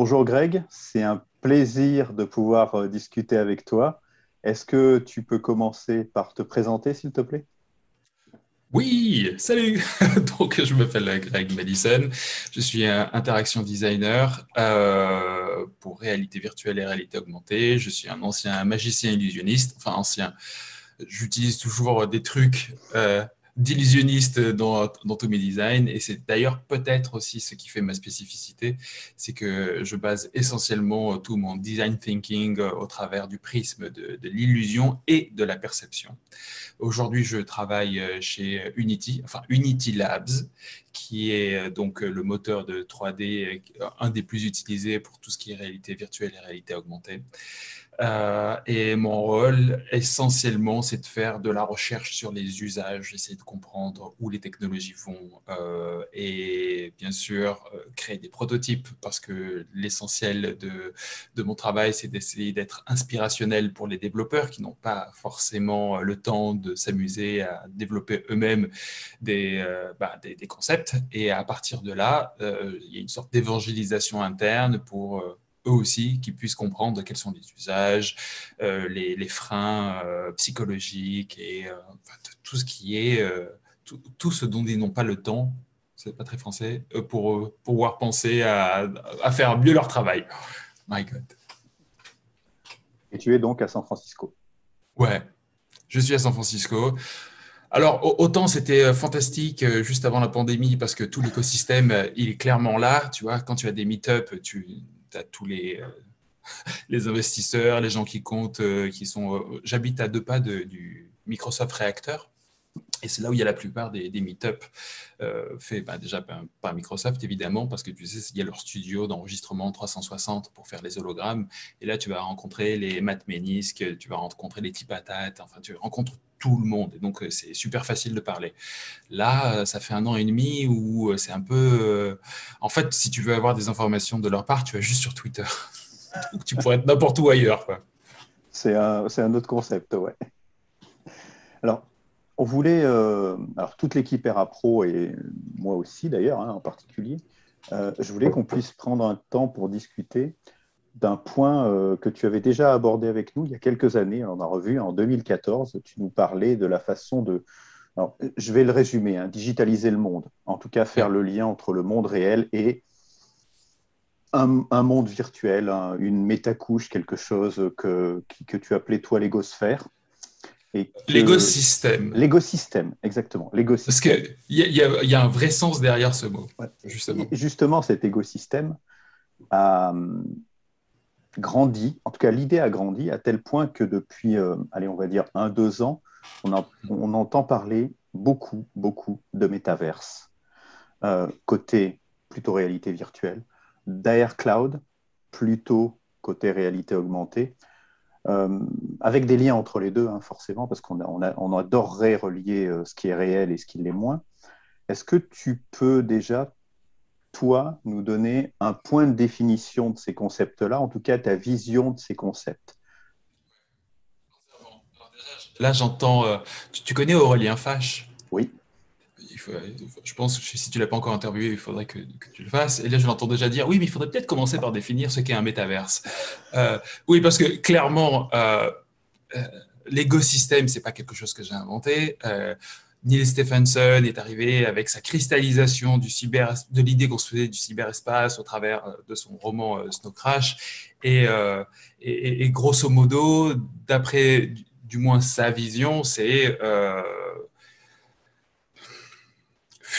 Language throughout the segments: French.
Bonjour Greg, c'est un plaisir de pouvoir euh, discuter avec toi. Est-ce que tu peux commencer par te présenter, s'il te plaît? Oui, salut. Donc, je m'appelle Greg Madison. Je suis interaction designer euh, pour réalité virtuelle et réalité augmentée. Je suis un ancien magicien illusionniste. Enfin, ancien. J'utilise toujours des trucs euh, d'illusionniste dans, dans, tous mes designs. Et c'est d'ailleurs peut-être aussi ce qui fait ma spécificité, c'est que je base essentiellement tout mon design thinking au travers du prisme de, de l'illusion et de la perception. Aujourd'hui, je travaille chez Unity, enfin Unity Labs, qui est donc le moteur de 3D, un des plus utilisés pour tout ce qui est réalité virtuelle et réalité augmentée. Euh, et mon rôle, essentiellement, c'est de faire de la recherche sur les usages, essayer de comprendre où les technologies vont euh, et bien sûr euh, créer des prototypes parce que l'essentiel de, mon travail, c'est d'essayer d'être inspirationnel pour les développeurs qui n'ont pas forcément le temps de s'amuser à développer eux-mêmes des, bah, concepts. Et à partir de là, il y a une sorte d'évangélisation interne pour eux aussi, qui puissent comprendre quels sont les usages, euh, les, freins euh, psychologiques et euh, tout ce qui est, tout, ce dont ils n'ont pas le temps, c'est pas très français, pour, pouvoir penser à, faire mieux leur travail. My God. Et tu es donc à San Francisco Ouais, je suis à San Francisco. Alors, autant c'était fantastique juste avant la pandémie parce que tout l'écosystème, il est clairement là. Tu vois, quand tu as des meet-up, tu, tu as tous les, euh, les investisseurs, les gens qui comptent, euh, qui sont. Euh, j'habite à deux pas du Microsoft Reactor. Et c'est là où il y a la plupart des, des meet-up faits bah, déjà par, Microsoft, évidemment, parce que tu sais, il y a leur studio d'enregistrement 360 pour faire les hologrammes. Et là, tu vas rencontrer les Matt Menisque, tu vas rencontrer les Tipatat, enfin, tu rencontres tout le monde. Et donc, c'est super facile de parler. Là, ça fait un an et demi où c'est un peu... En fait, si tu veux avoir des informations de leur part, tu vas juste sur Twitter. tu pourrais être n'importe où ailleurs. C'est un, un, autre concept, ouais. Alors, on voulait... Euh, alors, toute l'équipe Era Pro, et moi aussi d'ailleurs, hein, en particulier, euh, je voulais qu'on puisse prendre un temps pour discuter d'un point euh, que tu avais déjà abordé avec nous il y a quelques années. On a revu en 2014, tu nous parlais de la façon de, je vais le résumer, hein, digitaliser le monde, en tout cas faire le lien entre le monde réel et un, monde virtuel, une métacouche, quelque chose que, que tu appelais toi l'égosphère. L'écosystème. L'écosystème, exactement. Parce qu'il y, y, a un vrai sens derrière ce mot, justement. justement, cet écosystème a, grandi, en tout cas l'idée a grandi à tel point que depuis, euh, allez, on va dire un, deux ans, on, on entend parler beaucoup, beaucoup de métaverse. Euh, côté plutôt réalité virtuelle, d'AR Cloud, plutôt côté réalité augmentée, euh, avec des liens entre les deux, hein, forcément, parce qu'on on, on adorerait relier ce qui est réel et ce qui l'est moins. Est-ce que tu peux déjà toi, nous donner un point de définition de ces concepts-là, en tout cas ta vision de ces concepts? Là, j'entends. Euh, tu, connais Aurélien Fache? Oui. Je pense que si tu l'as pas encore interviewé, il faudrait que, tu le fasses. Et là, je l'entends déjà dire oui, mais il faudrait peut-être commencer par définir ce qu'est un métaverse. Euh, oui, parce que clairement, euh, l'écosystème, ce n'est pas quelque chose que j'ai inventé. Neil Stephenson est arrivé avec sa cristallisation de l'idée qu'on se faisait du cyberespace au travers euh, de son roman euh, Snow Crash. Euh, et, grosso modo, d'après du moins sa vision, c'est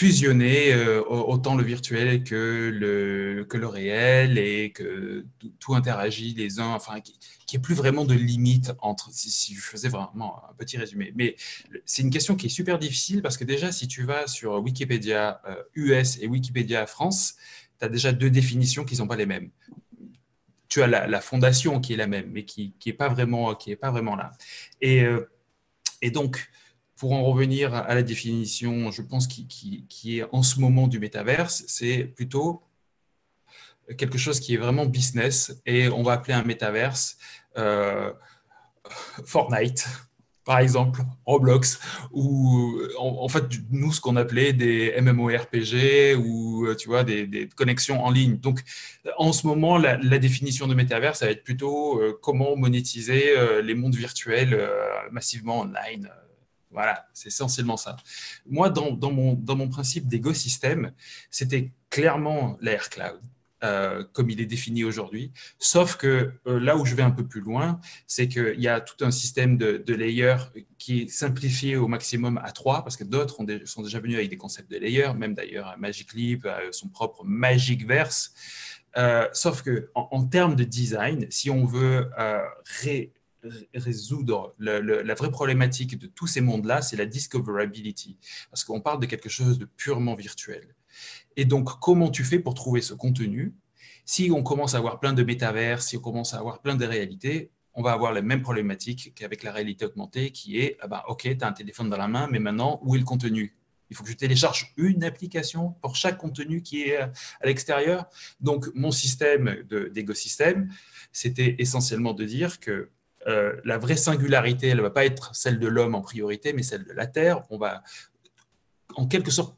fusionner autant le virtuel que le, que le réel et que tout interagit les uns, enfin, qui n'y plus vraiment de limite entre, si, je faisais vraiment un petit résumé. Mais c'est une question qui est super difficile parce que déjà, si tu vas sur Wikipédia US euh, et Wikipédia France, tu as déjà deux définitions qui ne sont pas les mêmes. Tu as la, fondation qui est la même, mais qui n'est pas, vraiment, qui est pas vraiment là. Et, euh, et donc, pour en revenir à la définition, je pense, qui, est en ce moment du métaverse, c'est plutôt quelque chose qui est vraiment business et on va appeler un métaverse euh, Fortnite, par exemple Roblox, ou en, fait, nous, ce qu'on appelait des MMORPG ou tu vois, des, connexions en ligne. Donc, en ce moment, la, définition de métavers, ça va être plutôt comment monétiser les mondes virtuels massivement online. Voilà, c'est essentiellement ça. Moi, dans, mon, principe d'écosystème, c'était clairement l'Air Cloud. Euh, comme il est défini aujourd'hui. Sauf que euh, là où je vais un peu plus loin, c'est qu'il y a tout un système de, layers qui est simplifié au maximum à trois, parce que d'autres sont déjà venus avec des concepts de layers, même d'ailleurs Magic Leap a son propre Magic Verse. Euh, sauf que en, termes de design, si on veut résoudre la vraie problématique de tous ces mondes-là, c'est la discoverability, parce qu'on parle de quelque chose de purement virtuel. Et donc, comment tu fais pour trouver ce contenu? Si on commence à avoir plein de métavers, si on commence à avoir plein de réalités, on va avoir les mêmes problématiques qu'avec la réalité augmentée, qui est, ah bah, OK, tu as un téléphone dans la main, mais maintenant, où est le contenu? Il faut que je télécharge une application pour chaque contenu qui est à l'extérieur. Donc, mon système d'écosystème, c'était essentiellement de dire que euh, la vraie singularité, elle ne va pas être celle de l'homme en priorité, mais celle de la Terre. On va en quelque sorte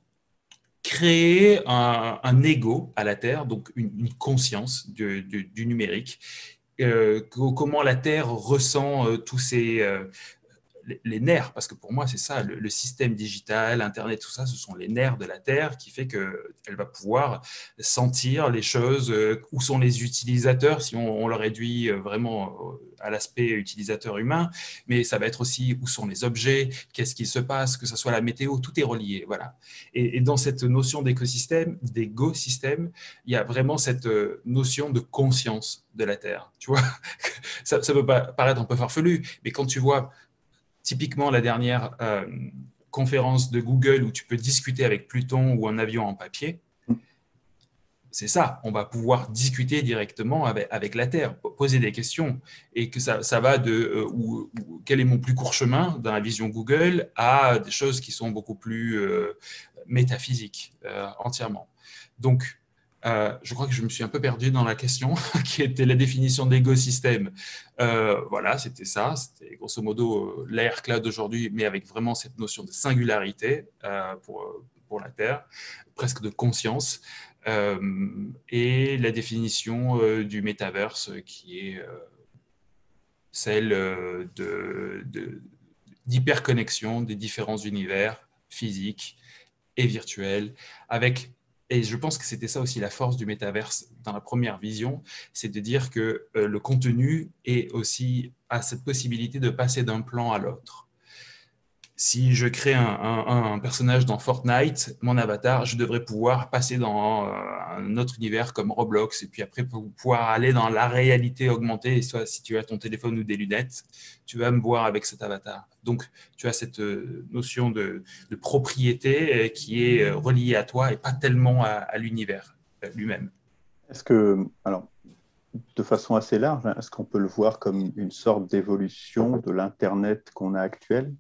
créer un, un, ego à la Terre, donc une, conscience du, numérique, euh, comment la Terre ressent euh, tous ces, les, nerfs, parce que pour moi, c'est ça, le, système digital, Internet, tout ça, ce sont les nerfs de la Terre qui fait qu'elle va pouvoir sentir les choses, euh, où sont les utilisateurs, si on, le réduit euh, vraiment euh, à l'aspect utilisateur humain, mais ça va être aussi où sont les objets, qu'est-ce qui se passe, que ce soit la météo, tout est relié. Voilà. Et, dans cette notion d'écosystème, d'égo-système, il y a vraiment cette notion de conscience de la Terre. Tu vois, ça, ça peut paraître un peu farfelu, mais quand tu vois Typiquement, la dernière euh, conférence de Google où tu peux discuter avec Pluton ou un avion en papier, c'est ça, on va pouvoir discuter directement avec, la Terre, poser des questions, et que ça, va de euh, quel est mon plus court chemin dans la vision Google à des choses qui sont beaucoup plus euh, métaphysiques entièrement. Donc, euh, je crois que je me suis un peu perdu dans la question, qui était la définition d'écosystème. Euh, voilà, c'était ça. C'était grosso modo euh, l'air cloud d'aujourd'hui, mais avec vraiment cette notion de singularité pour, pour la Terre, presque de conscience. et la définition du metaverse, qui est celle d'hyperconnexion des différents univers physiques et virtuels, avec et je pense que c'était ça aussi la force du métaverse dans la première vision, c'est de dire que euh, le contenu est aussi à cette possibilité de passer d'un plan à l'autre si je crée un, personnage dans Fortnite, mon avatar, je devrais pouvoir passer dans euh, un autre univers comme Roblox et puis après pouvoir aller dans la réalité augmentée. Et soit si tu as ton téléphone ou des lunettes, tu vas me voir avec cet avatar. Donc, tu as cette euh, notion de, propriété euh, qui est reliée à toi et pas tellement à, l'univers lui-même. Est-ce que, alors, de façon assez large, hein, est-ce qu'on peut le voir comme une sorte d'évolution de l'Internet qu'on a actuel?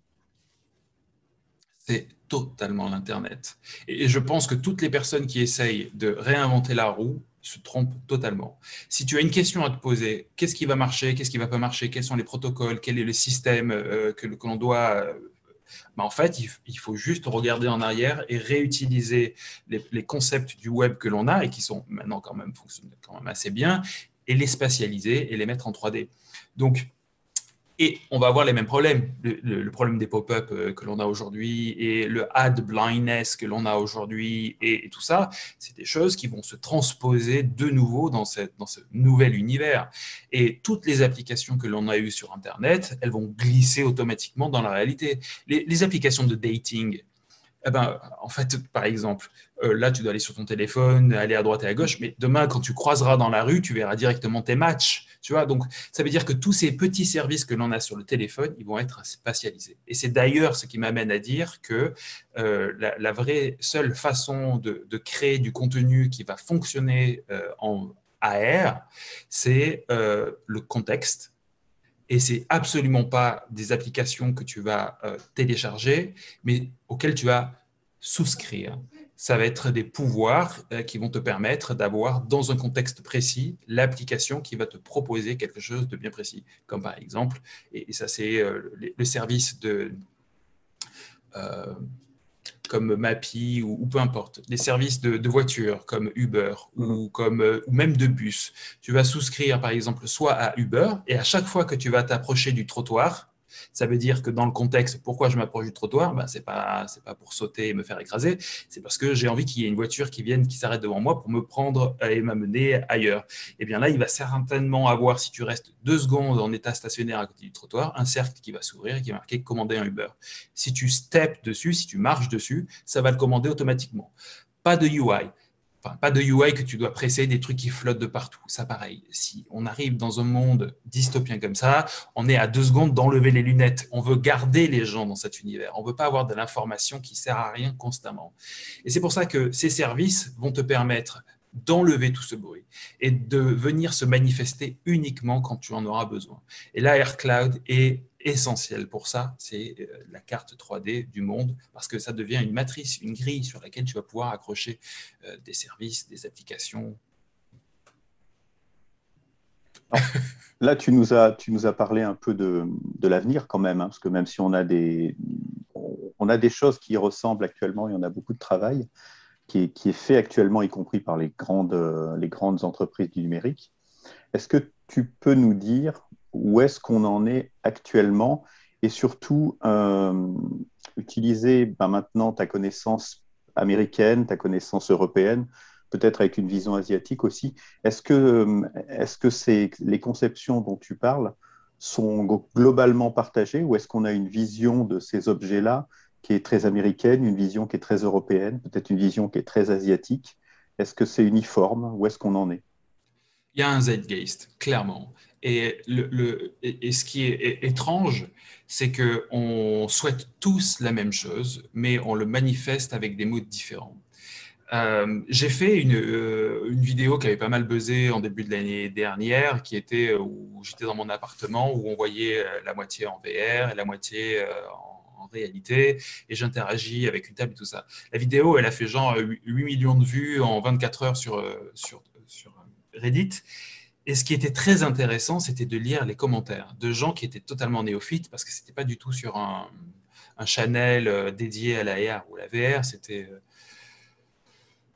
C'est totalement l'Internet. Et je pense que toutes les personnes qui essayent de réinventer la roue se trompent totalement. Si tu as une question à te poser, qu'est-ce qui va marcher, qu'est-ce qui va pas marcher, quels sont les protocoles, quel est le système euh, que, l'on doit... Euh, bah, en fait, il, faut juste regarder en arrière et réutiliser les, les concepts du web que l'on a et qui sont maintenant quand même fonctionnent quand même assez bien et les spatialiser et les mettre en 3D. Donc, et on va avoir les mêmes problèmes. Le, problème des pop-up euh, que l'on a aujourd'hui et le ad blindness que l'on a aujourd'hui et, tout ça, c'est des choses qui vont se transposer de nouveau dans, cette, dans ce nouvel univers. Et toutes les applications que l'on a eues sur Internet, elles vont glisser automatiquement dans la réalité. Les, applications de dating, eh ben, en fait, par exemple, euh, là, tu dois aller sur ton téléphone, aller à droite et à gauche, mais demain, quand tu croiseras dans la rue, tu verras directement tes matchs. Tu vois, donc ça veut dire que tous ces petits services que l'on a sur le téléphone, ils vont être spatialisés. Et c'est d'ailleurs ce qui m'amène à dire que euh, la, vraie seule façon de, créer du contenu qui va fonctionner euh, en AR, c'est euh, le contexte. Et c'est absolument pas des applications que tu vas télécharger, mais auxquelles tu vas souscrire ça va être des pouvoirs euh, qui vont te permettre d'avoir, dans un contexte précis, l'application qui va te proposer quelque chose de bien précis. Comme par exemple, et, ça c'est euh, le, service de... Euh, comme Mappy ou, peu importe, des services de, voiture comme Uber ou, comme, ou même de bus. Tu vas souscrire par exemple soit à Uber et à chaque fois que tu vas t'approcher du trottoir, ça veut dire que dans le contexte, pourquoi je m'approche du trottoir ben, Ce n'est pas, pas pour sauter et me faire écraser, c'est parce que j'ai envie qu'il y ait une voiture qui vienne, qui s'arrête devant moi pour me prendre et m'amener ailleurs. Et eh bien là, il va certainement avoir, si tu restes deux secondes en état stationnaire à côté du trottoir, un cercle qui va s'ouvrir et qui va marquer commander un Uber. Si tu steps dessus, si tu marches dessus, ça va le commander automatiquement. Pas de UI pas de UI que tu dois presser, des trucs qui flottent de partout. Ça, pareil. Si on arrive dans un monde dystopien comme ça, on est à deux secondes d'enlever les lunettes. On veut garder les gens dans cet univers. On ne veut pas avoir de l'information qui sert à rien constamment. Et c'est pour ça que ces services vont te permettre d'enlever tout ce bruit et de venir se manifester uniquement quand tu en auras besoin. Et là, AirCloud est essentiel pour ça, c'est euh, la carte 3D du monde, parce que ça devient une matrice, une grille sur laquelle tu vas pouvoir accrocher euh, des services, des applications. là, tu nous, as, tu nous as parlé un peu de, de l'avenir quand même, hein, parce que même si on a, des, on a des choses qui ressemblent actuellement, il y en a beaucoup de travail qui est, qui est fait actuellement, y compris par les grandes, les grandes entreprises du numérique. Est-ce que tu peux nous dire où est-ce qu'on en est actuellement et surtout euh, utiliser ben, maintenant ta connaissance américaine, ta connaissance européenne, peut-être avec une vision asiatique aussi. Est-ce que, est-ce que c'est, les conceptions dont tu parles sont globalement partagées ou est-ce qu'on a une vision de ces objets-là qui est très américaine, une vision qui est très européenne, peut-être une vision qui est très asiatique? Est-ce que c'est uniforme? Où est-ce qu'on en est? Il y a un zeitgeist, clairement. Et, ce qui est étrange, c'est qu'on souhaite tous la même chose, mais on le manifeste avec des mots différents. Euh, j'ai fait une, euh, une, vidéo qui avait pas mal buzzé en début de l'année dernière, qui était euh, où j'étais dans mon appartement, où on voyait la moitié en VR et la moitié en, réalité, et j'interagis avec une table et tout ça. La vidéo, elle a fait genre 8 millions de vues en 24 heures sur Reddit. Et ce qui était très intéressant, c'était de lire les commentaires de gens qui étaient totalement néophytes, parce que ce n'était pas du tout sur un, un channel euh, dédié à la AR ou la VR, c'était... Euh,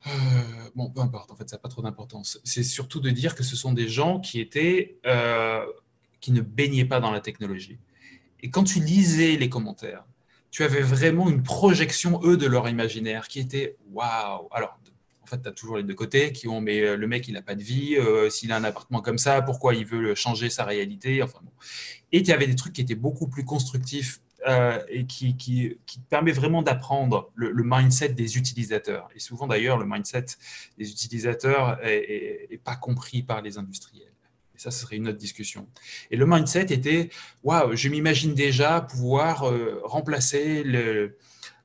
euh, bon, peu importe, en fait, ça n'a pas trop d'importance. C'est surtout de dire que ce sont des gens qui étaient... qui ne baignaient pas dans la technologie. Et quand tu lisais les commentaires, tu avais vraiment une projection, eux, de leur imaginaire qui était waouh. Alors, en fait, tu as toujours les deux côtés qui ont, mais euh, le mec, il n'a pas de vie, euh, s'il a un appartement comme ça, pourquoi il veut changer sa réalité enfin, bon. Et il y avait des trucs qui étaient beaucoup plus constructifs euh, et qui, qui, permet vraiment d'apprendre le, mindset des utilisateurs. Et souvent, d'ailleurs, le mindset des utilisateurs n'est pas compris par les industriels. Et ça, ce serait une autre discussion. Et le mindset était, waouh, je m'imagine déjà pouvoir remplacer le,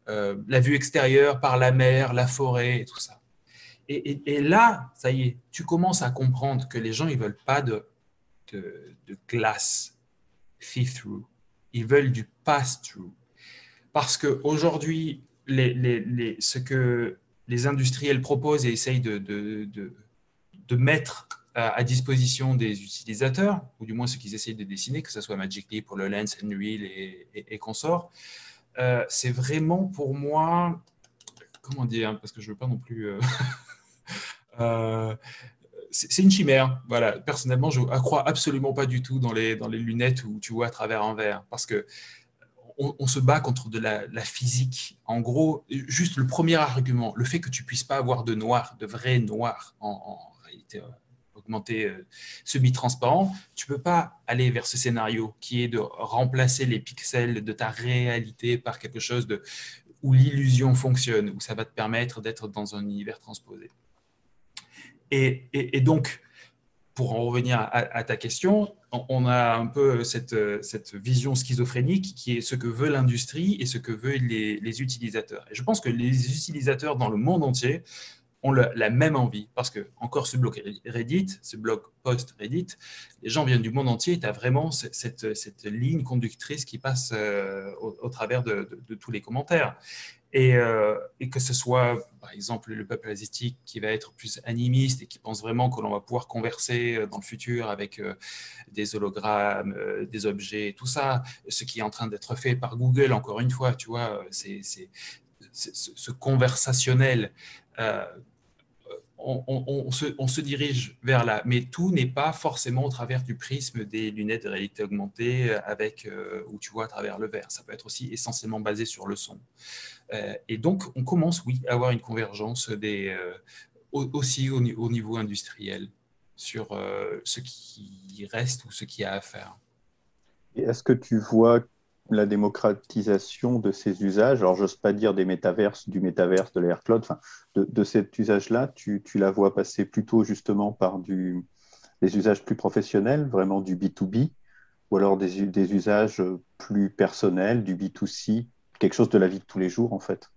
la vue extérieure par la mer, la forêt et tout ça. Et, là, ça y est, tu commences à comprendre que les gens, ils veulent pas de, de, de glace see-through. Ils veulent du pass-through. Parce qu'aujourd'hui, les, les, les, ce que les industriels proposent et essayent de, de, de mettre à, disposition des utilisateurs, ou du moins ce qu'ils essayent de dessiner, que ce soit Magic Leap pour le Lens, Unreal et, et, consorts, euh, c'est vraiment pour moi, comment dire, parce que je ne veux pas non plus... Euh, Euh, c'est une chimère. Voilà. Personnellement, je ne crois absolument pas du tout dans les, lunettes où tu vois à travers un verre. Parce que on, se bat contre de la, physique. En gros, juste le premier argument, le fait que tu puisses pas avoir de noir, de vrai noir en, réalité euh, augmenté euh, semi-transparent, tu peux pas aller vers ce scénario qui est de remplacer les pixels de ta réalité par quelque chose de, où l'illusion fonctionne, où ça va te permettre d'être dans un univers transposé. Et, donc, pour en revenir à, ta question, on a un peu cette, vision schizophrénique qui est ce que veut l'industrie et ce que veulent les, utilisateurs. Et je pense que les utilisateurs dans le monde entier ont la même envie. Parce que, encore ce bloc Reddit, ce blog post-Reddit, les gens viennent du monde entier et tu as vraiment cette, cette, ligne conductrice qui passe euh, au, travers de, tous les commentaires. Et, et, que ce soit, par exemple, le peuple asiatique qui va être plus animiste et qui pense vraiment que l'on va pouvoir converser dans le futur avec des hologrammes, des objets, tout ça, ce qui est en train d'être fait par Google, encore une fois, tu vois, c'est ce conversationnel on, se, dirige vers là. Mais tout n'est pas forcément au travers du prisme des lunettes de réalité augmentée avec, euh, où tu vois à travers le verre. Ça peut être aussi essentiellement basé sur le son. Euh, et donc, on commence, oui, à avoir une convergence des, euh, aussi au, niveau industriel sur ce qui reste ou ce qu'il y a à faire. Est-ce que tu vois la démocratisation de ces usages, alors j'ose pas dire des métaverses, du métaverse, de l'air cloud, enfin, de, cet usage-là, tu, la vois passer plutôt justement par des usages plus professionnels, vraiment du B2B, ou alors des, des usages plus personnels, du B2C, quelque chose de la vie de tous les jours en fait.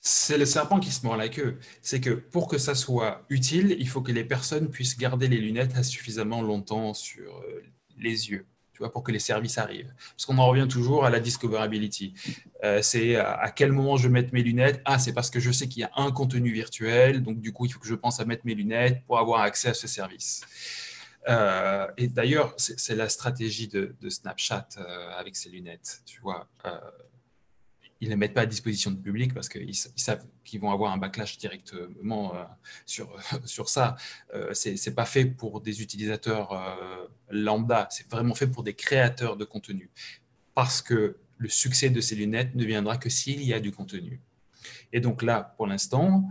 C'est le serpent qui se mord la queue. C'est que pour que ça soit utile, il faut que les personnes puissent garder les lunettes suffisamment longtemps sur euh, les yeux tu vois, pour que les services arrivent. Parce qu'on en revient toujours à la discoverability. Euh, c'est à, quel moment je mets mes lunettes? Ah, c'est parce que je sais qu'il y a un contenu virtuel, donc du coup, il faut que je pense à mettre mes lunettes pour avoir accès à ce service. Euh, et d'ailleurs, c'est la stratégie de, Snapchat euh, avec ses lunettes. Tu vois, ils ne les mettent pas à disposition du public parce qu'ils savent qu'ils vont avoir un backlash directement euh, sur, sur ça. Euh, Ce n'est pas fait pour des utilisateurs euh, lambda, c'est vraiment fait pour des créateurs de contenu. Parce que le succès de ces lunettes ne viendra que s'il y a du contenu. Et donc là, pour l'instant,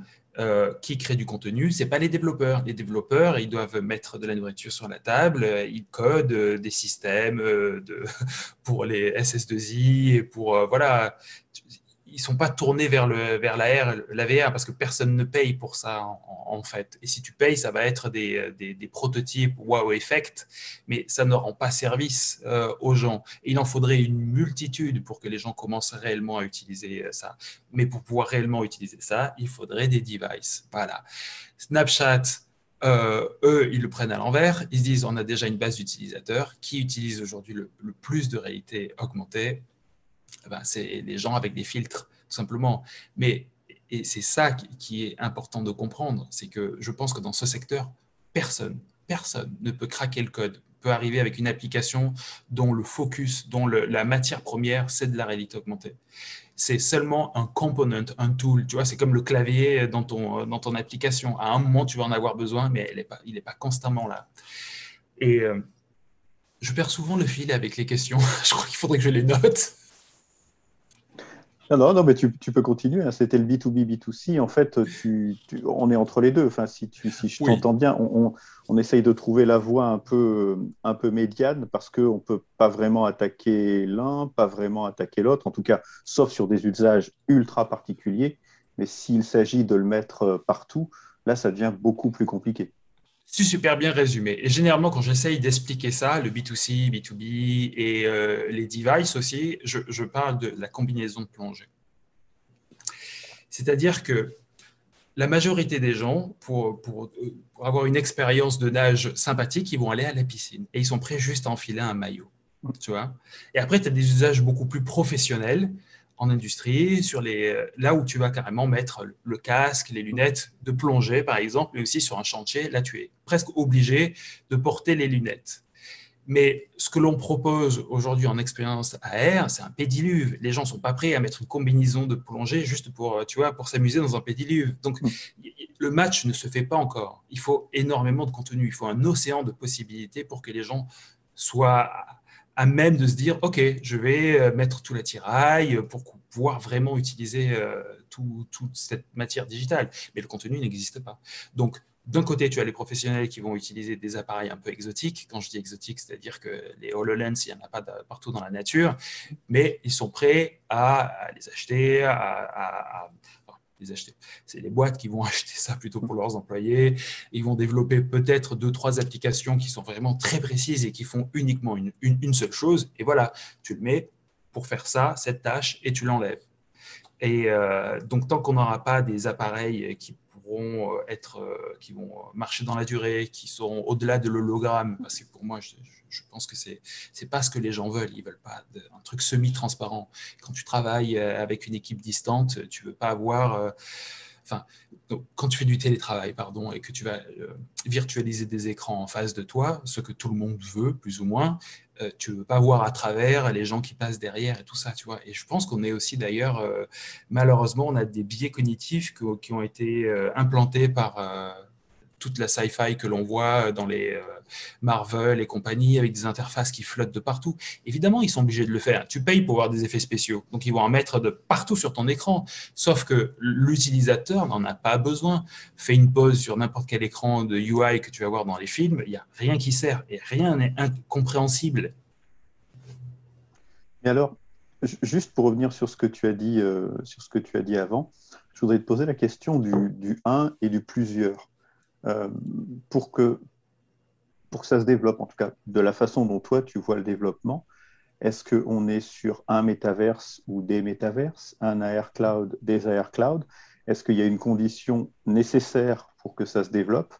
qui crée du contenu, ce n'est pas les développeurs. Les développeurs, ils doivent mettre de la nourriture sur la table, ils codent des systèmes pour les SS2I et pour voilà ils sont pas tournés vers, le, vers la, la VR parce que personne ne paye pour ça en, fait. Et si tu payes, ça va être des, des, prototypes wow effect, mais ça ne rend pas service euh, aux gens. Il en faudrait une multitude pour que les gens commencent réellement à utiliser ça. Mais pour pouvoir réellement utiliser ça, il faudrait des devices. Voilà. Snapchat, euh, eux, ils le prennent à l'envers. Ils se disent, on a déjà une base d'utilisateurs qui utilisent aujourd'hui le, le plus de réalité augmentée ben, c'est les gens avec des filtres, tout simplement. Mais c'est ça qui est important de comprendre, c'est que je pense que dans ce secteur, personne, personne ne peut craquer le code, peut arriver avec une application dont le focus, dont la matière première, c'est de la réalité augmentée. C'est seulement un component, un tool. Tu vois, c'est comme le clavier dans ton, dans ton application. À un moment, tu vas en avoir besoin, mais elle est pas, il n'est pas constamment là. Et euh, je perds souvent le fil avec les questions. je crois qu'il faudrait que je les note. Non, non, mais tu, peux continuer. Hein. C'était le B2B, B2C. En fait, on est entre les deux. Enfin, si, tu, si je t'entends bien, on, essaye de trouver la voie un peu, un peu médiane parce qu'on ne peut pas vraiment attaquer l'un, pas vraiment attaquer l'autre, en tout cas, sauf sur des usages ultra particuliers. Mais s'il s'agit de le mettre partout, là, ça devient beaucoup plus compliqué. C'est super bien résumé. Et généralement, quand j'essaye d'expliquer ça, le B2C, B2B et euh, les devices aussi, je, parle de la combinaison de plongée. C'est-à-dire que la majorité des gens, pour, pour, avoir une expérience de nage sympathique, ils vont aller à la piscine et ils sont prêts juste à enfiler un maillot. Tu vois? Et après, tu as des usages beaucoup plus professionnels en industrie, sur les, là où tu vas carrément mettre le casque, les lunettes de plongée, par exemple, mais aussi sur un chantier, là, tu es presque obligé de porter les lunettes. Mais ce que l'on propose aujourd'hui en expérience AR, c'est un pédiluve. Les gens ne sont pas prêts à mettre une combinaison de plongée juste pour, tu vois, pour s'amuser dans un pédiluve. Donc, mm. le match ne se fait pas encore. Il faut énormément de contenu. Il faut un océan de possibilités pour que les gens soient à même de se dire, OK, je vais euh, mettre tout l'attirail pour pouvoir vraiment utiliser euh, toute cette matière digitale. Mais le contenu n'existe pas. Donc, d'un côté, tu as les professionnels qui vont utiliser des appareils un peu exotiques. Quand je dis exotiques, c'est-à-dire que les HoloLens, il n'y en a pas partout dans la nature, mais ils sont prêts à, les acheter, à acheter. C'est les boîtes qui vont acheter ça plutôt pour leurs employés. Ils vont développer peut-être deux, trois applications qui sont vraiment très précises et qui font uniquement une, une, seule chose. Et voilà, tu le mets pour faire ça, cette tâche, et tu l'enlèves. Et euh, donc, tant qu'on n'aura pas des appareils qui pourront être, qui vont marcher dans la durée, qui seront au-delà de l'hologramme, parce que pour moi, je, je pense que c'est c'est pas ce que les gens veulent. Ils veulent pas un truc semi-transparent. Quand tu travailles avec une équipe distante, tu veux pas avoir quand tu fais du télétravail, pardon, et que tu vas euh, virtualiser des écrans en face de toi, ce que tout le monde veut, plus ou moins, euh, tu ne veux pas voir à travers les gens qui passent derrière et tout ça, tu vois. Et je pense qu'on est aussi d'ailleurs, euh, malheureusement, on a des biais cognitifs qui ont été implantés par toute la sci-fi que l'on voit dans les euh, Marvel et compagnie, avec des interfaces qui flottent de partout. Évidemment, ils sont obligés de le faire. Tu payes pour avoir des effets spéciaux, donc ils vont en mettre de partout sur ton écran. Sauf que l'utilisateur n'en a pas besoin. Fais une pause sur n'importe quel écran de UI que tu vas voir dans les films, il n'y a rien qui sert et rien n'est incompréhensible. Et alors, juste pour revenir sur ce que tu as dit, euh, sur ce que tu as dit avant, je voudrais te poser la question du, du 1 et du plusieurs. Euh, pour, que, pour que ça se développe, en tout cas de la façon dont toi tu vois le développement, est-ce qu'on est sur un métaverse ou des métaverses, un AR cloud, des AR cloud? Est-ce qu'il y a une condition nécessaire pour que ça se développe?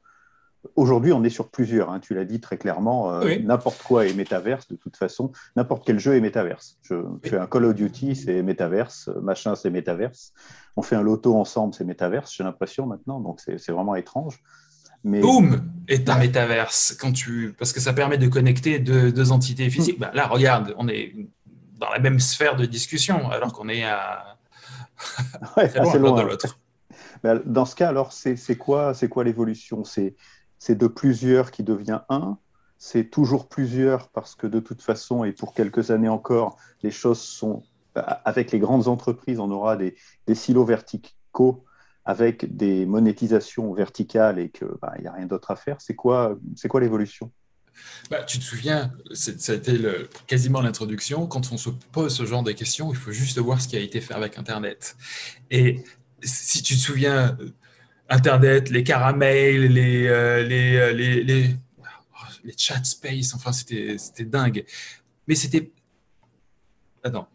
Aujourd'hui, on est sur plusieurs. Hein. tu l'as dit très clairement. Euh, n'importe quoi est métaverse de toute façon. N'importe quel jeu est métaverse. Je fais un Call of Duty, c'est métaverse. Machin, c'est métaverse. On fait un loto ensemble, c'est métaverse. J'ai l'impression maintenant. Donc c'est vraiment étrange. Boom est un métaverse quand tu parce que ça permet de connecter deux, entités physiques. Bah, là, regarde, on est dans la même sphère de discussion alors qu'on est à assez loin, de l'autre. Dans ce cas, alors, c'est quoi, quoi l'évolution? C'est de plusieurs qui devient un. C'est toujours plusieurs parce que de toute façon, et pour quelques années encore, les choses sont avec les grandes entreprises, on aura des, des silos verticaux avec des monétisations verticales et qu'il bah, n'y a rien d'autre à faire, c'est quoi, quoi l'évolution? Bah, tu te souviens, c'était quasiment l'introduction. Quand on se pose ce genre de questions, il faut juste voir ce qui a été fait avec Internet. Et si tu te souviens, Internet, les caramels, les, euh, euh, les, les, les chat space, enfin, c'était dingue. Mais c'était. Attends,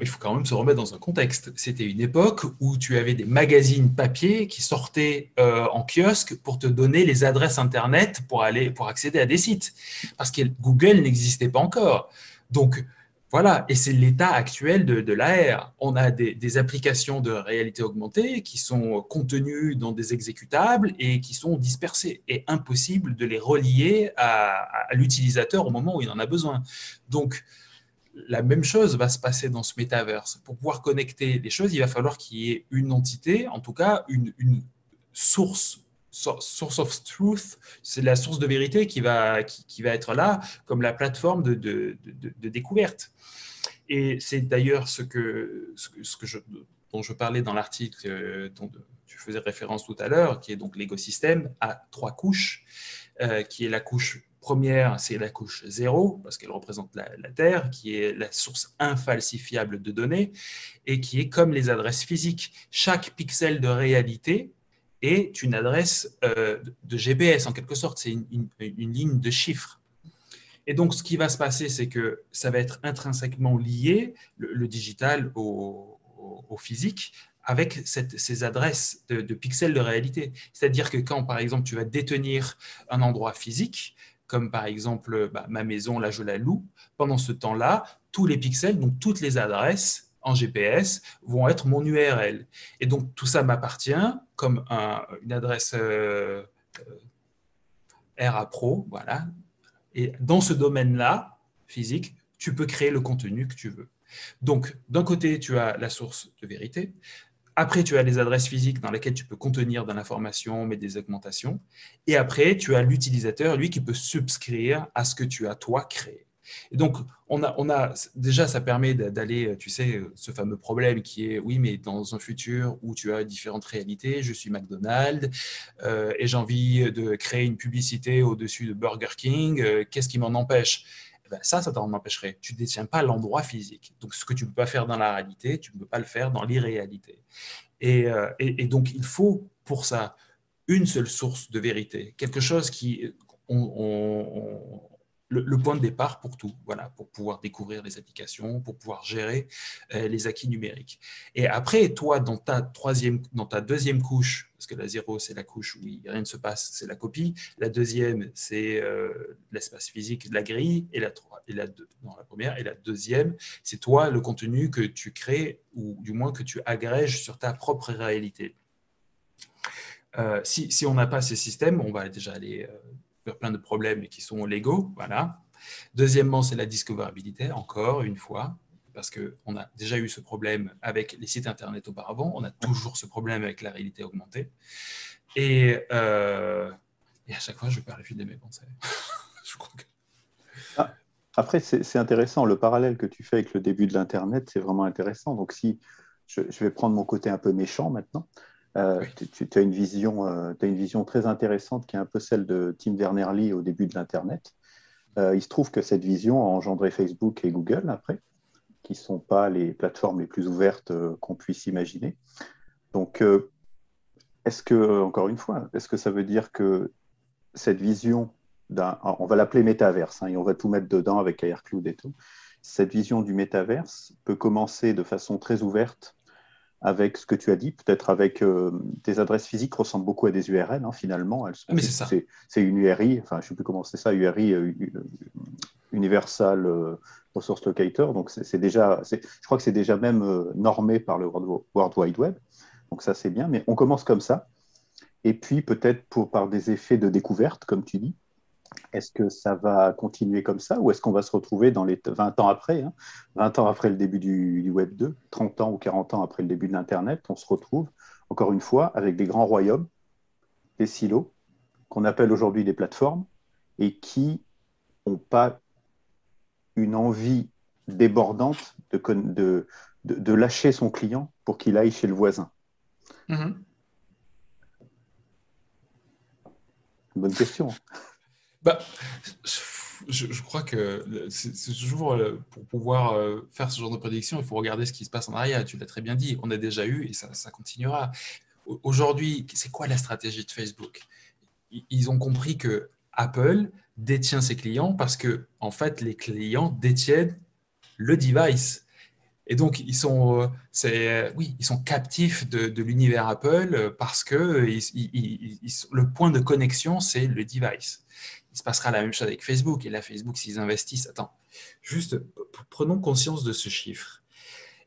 il faut quand même se remettre dans un contexte. C'était une époque où tu avais des magazines papier qui sortaient euh, en kiosque pour te donner les adresses Internet pour, aller, pour accéder à des sites. Parce que Google n'existait pas encore. Donc, voilà, et c'est l'état actuel de, l'AR. On a des, applications de réalité augmentée qui sont contenues dans des exécutables et qui sont dispersées. Et impossible de les relier à, à l'utilisateur au moment où il en a besoin. Donc, la même chose va se passer dans ce métaverse. Pour pouvoir connecter les choses, il va falloir qu'il y ait une entité, en tout cas une, source source of truth, c'est la source de vérité qui va, qui, va être là comme la plateforme de, de, découverte. Et c'est d'ailleurs ce que, ce que je, dont je parlais dans l'article euh, dont tu faisais référence tout à l'heure, qui est donc l'écosystème à trois couches, euh, qui est la couche première, c'est la couche 0, parce qu'elle représente la, Terre, qui est la source infalsifiable de données, et qui est comme les adresses physiques. Chaque pixel de réalité est une adresse euh, de GPS, en quelque sorte, c'est une, ligne de chiffres. Et donc, ce qui va se passer, c'est que ça va être intrinsèquement lié, le, digital au, physique, avec ces adresses de, de, pixels de réalité. C'est-à-dire que quand, par exemple, tu vas détenir un endroit physique, comme par exemple bah, ma maison, là je la loue, pendant ce temps-là, tous les pixels, donc toutes les adresses en GPS vont être mon URL. Et donc tout ça m'appartient comme une adresse euh, euh RA Pro, voilà. Et dans ce domaine-là, physique, tu peux créer le contenu que tu veux. Donc, d'un côté, tu as la source de vérité. Après, tu as les adresses physiques dans lesquelles tu peux contenir de l'information, mais des augmentations. Et après, tu as l'utilisateur, lui, qui peut subscrire à ce que tu as, toi, créé. Et donc, on a, on a, déjà, ça permet d'aller, tu sais, ce fameux problème qui est, oui, mais dans un futur où tu as différentes réalités, je suis McDonald's euh, et j'ai envie de créer une publicité au-dessus de Burger King, euh, qu'est-ce qui m'en empêche? Ben, ça, ça t'en empêcherait. Tu ne détiens pas l'endroit physique. Donc, ce que tu ne peux pas faire dans la réalité, tu ne peux pas le faire dans l'irréalité. Euh, et, et, donc, il faut pour ça une seule source de vérité, quelque chose qui, le, point de départ pour tout, voilà, pour pouvoir découvrir les applications, pour pouvoir gérer euh, les acquis numériques. Et après, toi, dans ta troisième, dans ta deuxième couche, parce que la zéro, c'est la couche où rien ne se passe, c'est la copie. La deuxième, c'est euh, l'espace physique la grille, et la première, et la deuxième, c'est toi, le contenu que tu crées, ou du moins que tu agrèges sur ta propre réalité. Euh, si, si, on n'a pas ces systèmes, on va déjà aller plein de problèmes qui sont légaux. Voilà. Deuxièmement, c'est la discoverabilité, encore une fois, parce qu'on a déjà eu ce problème avec les sites Internet auparavant, on a toujours ce problème avec la réalité augmentée. Et, euh, à chaque fois, je perds le fil de mes pensées. Ah, après, c'est intéressant, le parallèle que tu fais avec le début de l'Internet, c'est vraiment intéressant. Donc, si je, vais prendre mon côté un peu méchant maintenant, euh, tu, as une vision, euh, as une vision très intéressante qui est un peu celle de Tim Berners-Lee au début de l'Internet. Euh, il se trouve que cette vision a engendré Facebook et Google après, qui ne sont pas les plateformes les plus ouvertes qu'on puisse imaginer. Donc, est-ce que, encore une fois, est-ce que ça veut dire que cette vision d'un, on va l'appeler métaverse, hein, et on va tout mettre dedans avec AirCloud et tout, cette vision du métaverse peut commencer de façon très ouverte avec ce que tu as dit, peut-être avec euh, tes adresses physiques ressemblent beaucoup à des URL hein, finalement. Elles mais c'est ça. C'est une URI, enfin je ne sais plus comment c'est ça, URI, euh, Universal euh, Resource Locator. Donc c'est déjà, je crois que c'est déjà même normé par le World Wide Web. Donc ça c'est bien, mais on commence comme ça. Et puis peut-être par des effets de découverte, comme tu dis, est-ce que ça va continuer comme ça ou est-ce qu'on va se retrouver dans les 20 ans après, 20 hein, ans après le début du, Web 2, 30 ans ou 40 ans après le début de l'Internet, on se retrouve encore une fois avec des grands royaumes, des silos, qu'on appelle aujourd'hui des plateformes, et qui n'ont pas une envie débordante de, de, lâcher son client pour qu'il aille chez le voisin. Mm-hmm. Bonne question bah, je, crois que c'est toujours euh, pour pouvoir euh, faire ce genre de prédiction, il faut regarder ce qui se passe en arrière. Tu l'as très bien dit, on a déjà eu et ça, continuera. Aujourd'hui, c'est quoi la stratégie de Facebook? Ils ont compris que Apple détient ses clients parce que en fait, les clients détiennent le device. Et donc, ils sont, euh, oui, ils sont captifs de, l'univers Apple parce que le point de connexion, c'est le device il se passera la même chose avec Facebook. Et là, Facebook, s'ils investissent, attends, juste prenons conscience de ce chiffre.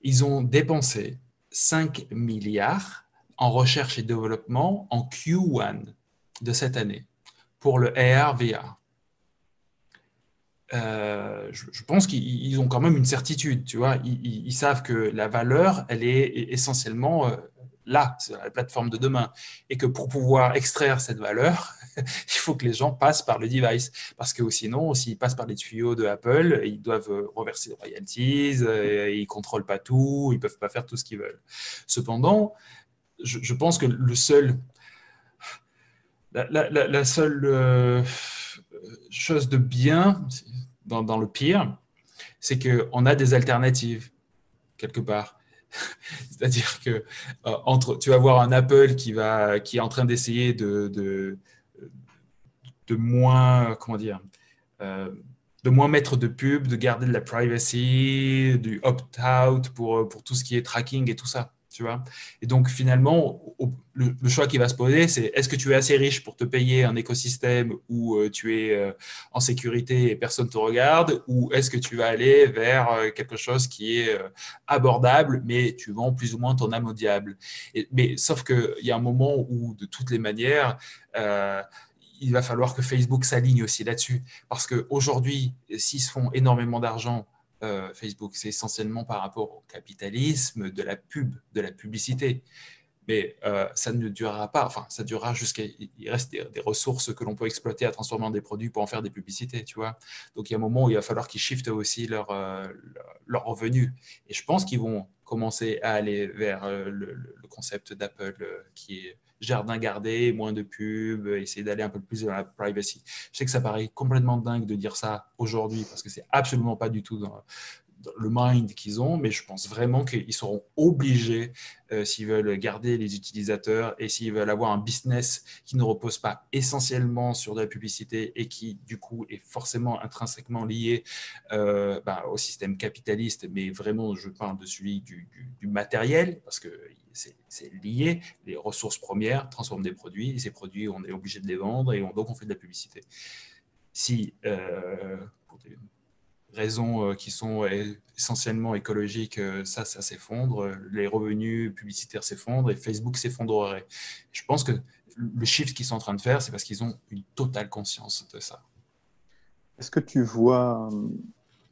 Ils ont dépensé 5 milliards en recherche et développement en Q1 de cette année pour le AR-VR. Euh, je, pense qu'ils ont quand même une certitude, tu vois. Ils, savent que la valeur, elle est essentiellement euh, là, c'est la plateforme de demain, et que pour pouvoir extraire cette valeur, il faut que les gens passent par le device. Parce que sinon, s'ils passent par les tuyaux de Apple, ils doivent euh, reverser des royalties, euh, ils ne contrôlent pas tout, ils ne peuvent pas faire tout ce qu'ils veulent. Cependant, je, pense que le seul, la, seule euh, chose de bien dans, le pire, c'est qu'on a des alternatives quelque part. C'est-à-dire que entre, tu vas voir un Apple qui, va, qui est en train d'essayer de, de, de moins, comment dire, euh, de moins mettre de pub, de garder de la privacy, du opt-out pour, pour tout ce qui est tracking et tout ça. Tu vois et donc finalement, le, choix qui va se poser, c'est est-ce que tu es assez riche pour te payer un écosystème où euh, tu es euh, en sécurité et personne ne te regarde, ou est-ce que tu vas aller vers quelque chose qui est abordable, mais tu vends plus ou moins ton âme au diable? Mais sauf qu'il y a un moment où, de toutes les manières, il va falloir que Facebook s'aligne aussi là-dessus. Parce qu'aujourd'hui, s'ils se font énormément d'argent, euh, Facebook, c'est essentiellement par rapport au capitalisme de la pub, de la publicité. Mais euh, ça ne durera pas, enfin, ça durera jusqu'à. Il reste des, ressources que l'on peut exploiter à transformer en des produits pour en faire des publicités, tu vois. Donc il y a un moment où il va falloir qu'ils shiftent aussi leur, euh, leur revenu. Et je pense qu'ils vont commencer à aller vers le, le, concept d'Apple qui est jardin gardé, moins de pubs, essayer d'aller un peu plus dans la privacy. Je sais que ça paraît complètement dingue de dire ça aujourd'hui parce que c'est absolument pas du tout dans, le mind qu'ils ont, mais je pense vraiment qu'ils seront obligés, euh, s'ils veulent garder les utilisateurs et s'ils veulent avoir un business qui ne repose pas essentiellement sur de la publicité et qui, du coup, est forcément intrinsèquement lié euh, bah, au système capitaliste, mais vraiment, je parle de celui du, matériel, parce que c'est lié, les ressources premières transforment des produits, et ces produits, on est obligé de les vendre, et donc on fait de la publicité. Si, euh, raisons euh, qui sont essentiellement écologiques, euh, ça, ça s'effondre, les revenus publicitaires s'effondrent et Facebook s'effondrerait. Je pense que le shift qu'ils sont en train de faire, c'est parce qu'ils ont une totale conscience de ça. Est-ce que tu vois euh,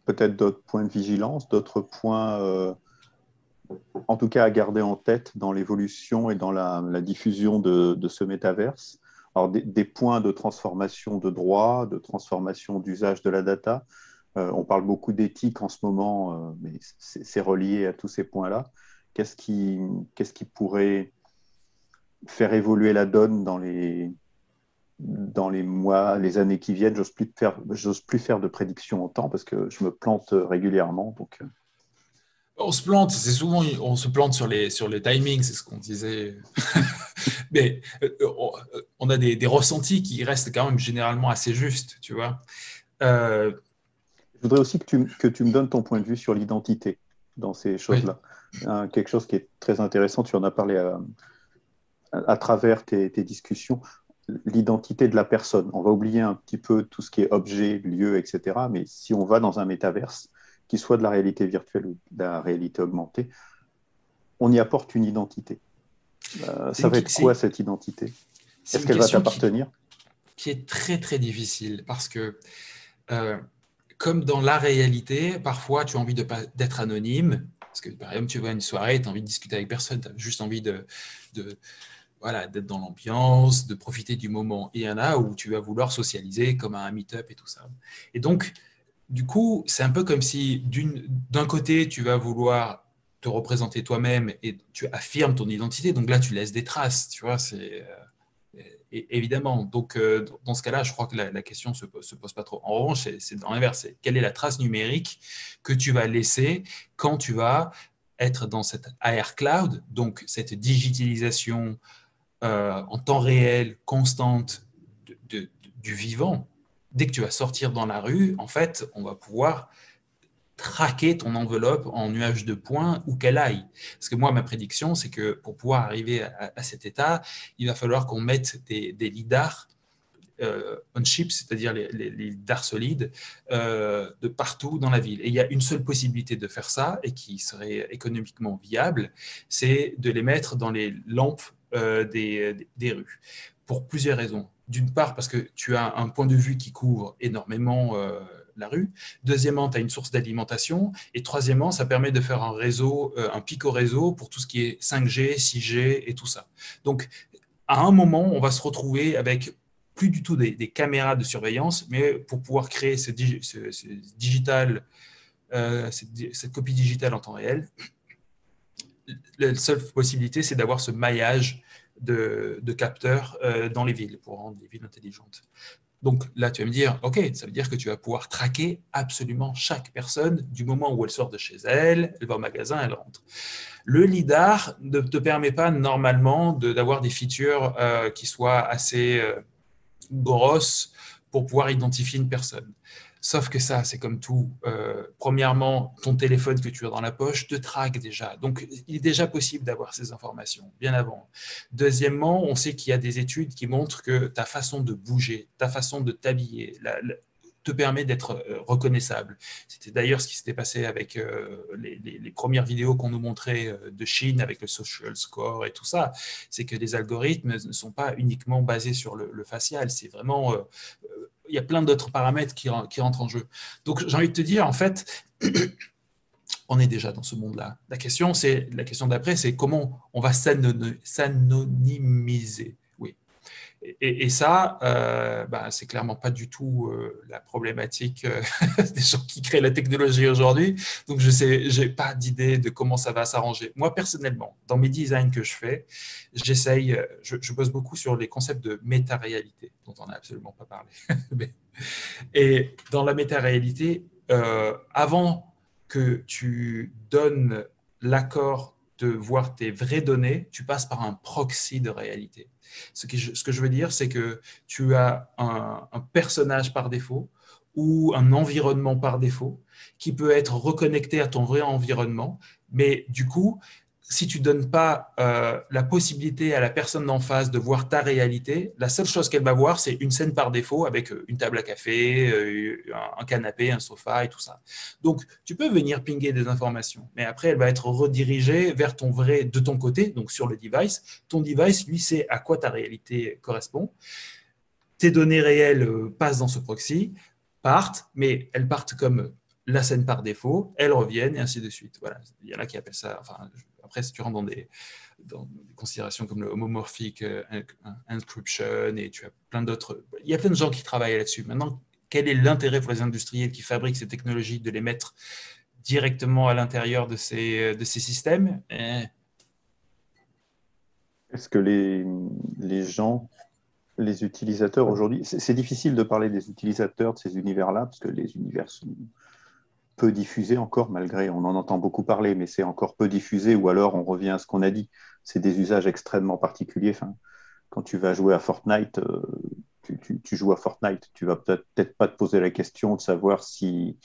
peut-être d'autres points de vigilance, d'autres points, en tout cas à garder en tête dans l'évolution et dans la, diffusion de, ce métaverse? Alors des, des, points de transformation de droit, de transformation d'usage de la data, euh, on parle beaucoup d'éthique en ce moment, euh, mais c'est relié à tous ces points-là. Qu'est-ce qui, qui, pourrait faire évoluer la donne dans les, dans les mois, les années qui viennent? J'ose plus faire, plus faire de prédictions en temps parce que je me plante régulièrement. Donc... Euh. On se plante, c'est souvent, on se plante sur les, sur les timings, c'est ce qu'on disait. Mais on a des, ressentis qui restent quand même généralement assez justes, tu vois. Je voudrais aussi que tu, que tu me donnes ton point de vue sur l'identité dans ces choses-là. Hein, quelque chose qui est très intéressant, tu en as parlé à, à, travers tes, discussions, l'identité de la personne. On va oublier un petit peu tout ce qui est objet, lieu, etc. Mais si on va dans un métaverse, qui soit de la réalité virtuelle ou de la réalité augmentée, on y apporte une identité. Euh, ça va être quoi cette identité? Est-ce qu'elle va t'appartenir? qui, est très très difficile parce que euh, comme dans la réalité, parfois tu as envie d'être anonyme, parce que par exemple tu vas à une soirée, tu as envie de discuter avec personne, tu as juste envie de, voilà, d'être dans l'ambiance, de profiter du moment. Et il y en a où tu vas vouloir socialiser comme à un meet-up et tout ça. Et donc, du coup, c'est un peu comme si d'un côté, tu vas vouloir te représenter toi-même et tu affirmes ton identité. Donc là, tu laisses des traces, tu vois, c'est... Euh, évidemment. Donc, euh, dans ce cas-là, je crois que la, question ne se, pose pas trop. En revanche, c'est dans l'inverse. Quelle est la trace numérique que tu vas laisser quand tu vas être dans cette AR cloud, donc cette digitalisation euh, en temps réel, constante du vivant Dès que tu vas sortir dans la rue, en fait, on va pouvoir traquer ton enveloppe en nuage de points où qu'elle aille. Parce que moi, ma prédiction, c'est que pour pouvoir arriver à, cet état, il va falloir qu'on mette des, des lidars euh, on chip, c'est-à-dire les, lidars solides, euh, de partout dans la ville. Et il y a une seule possibilité de faire ça, et qui serait économiquement viable, c'est de les mettre dans les lampes euh, des, des, rues, pour plusieurs raisons. D'une part, parce que tu as un point de vue qui couvre énormément la rue. Deuxièmement, tu as une source d'alimentation. Et troisièmement, ça permet de faire un réseau, euh, un pico réseau pour tout ce qui est 5G, 6G et tout ça. Donc, à un moment, on va se retrouver avec plus du tout des, caméras de surveillance, mais pour pouvoir créer ce, digital, euh, cette, copie digitale en temps réel, la seule possibilité, c'est d'avoir ce maillage de, capteurs euh, dans les villes pour rendre les villes intelligentes. Donc là, tu vas me dire, OK, ça veut dire que tu vas pouvoir traquer absolument chaque personne du moment où elle sort de chez elle, elle va au magasin, elle rentre. Le LIDAR ne te permet pas normalement d'avoir des features euh, qui soient assez euh, grosses pour pouvoir identifier une personne. Sauf que ça, c'est comme tout. Euh, premièrement, ton téléphone que tu as dans la poche te traque déjà. Donc, il est déjà possible d'avoir ces informations bien avant. Deuxièmement, on sait qu'il y a des études qui montrent que ta façon de bouger, ta façon de t'habiller, te permet d'être euh, reconnaissable. C'était d'ailleurs ce qui s'était passé avec euh, les, premières vidéos qu'on nous montrait de Chine avec le social score et tout ça. C'est que les algorithmes ne sont pas uniquement basés sur le, le facial. C'est vraiment il y a plein d'autres paramètres qui, rentrent en jeu. Donc, j'ai envie de te dire, en fait, on est déjà dans ce monde-là. La question, c'est la question d'après, c'est comment on va s'anonymiser. Et, ça, euh, bah, c'est clairement pas du tout euh, la problématique euh, des gens qui créent la technologie aujourd'hui. Donc, je sais, j'ai pas d'idée de comment ça va s'arranger. Moi, personnellement, dans mes designs que je fais, j'essaye, euh, je, je bosse beaucoup sur les concepts de méta-réalité, dont on n'a absolument pas parlé. et dans la méta-réalité, avant que tu donnes l'accord de voir tes vraies données, tu passes par un proxy de réalité. Ce que je, veux dire, c'est que tu as un personnage par défaut ou un environnement par défaut qui peut être reconnecté à ton vrai environnement, mais du coup, si tu donnes pas euh, la possibilité à la personne d'en face de voir ta réalité, la seule chose qu'elle va voir, c'est une scène par défaut avec euh, une table à café, euh, un canapé, un sofa et tout ça. Donc, tu peux venir pinguer des informations, mais après, elle va être redirigée vers ton vrai, de ton côté, donc sur le device. Ton device, lui, sait à quoi ta réalité correspond. Tes données réelles passent dans ce proxy, partent, mais elles partent comme la scène par défaut, elles reviennent et ainsi de suite. Voilà, il y en a qui appellent ça, après, si tu rentres dans des, considérations comme le homomorphic euh, encryption et tu as plein d'autres. Il y a plein de gens qui travaillent là-dessus. Maintenant, quel est l'intérêt pour les industriels qui fabriquent ces technologies de les mettre directement à l'intérieur de ces, de ces systèmes? Eh. Est-ce que les, les gens, les utilisateurs aujourd'hui, c'est difficile de parler des utilisateurs de ces univers-là, parce que les univers sont peu diffusé encore, malgré, on en entend beaucoup parler, mais c'est encore peu diffusé, ou alors on revient à ce qu'on a dit. C'est des usages extrêmement particuliers. Quand tu vas jouer à Fortnite, euh, tu, joues à Fortnite, tu vas peut-être pas te poser la question de savoir si,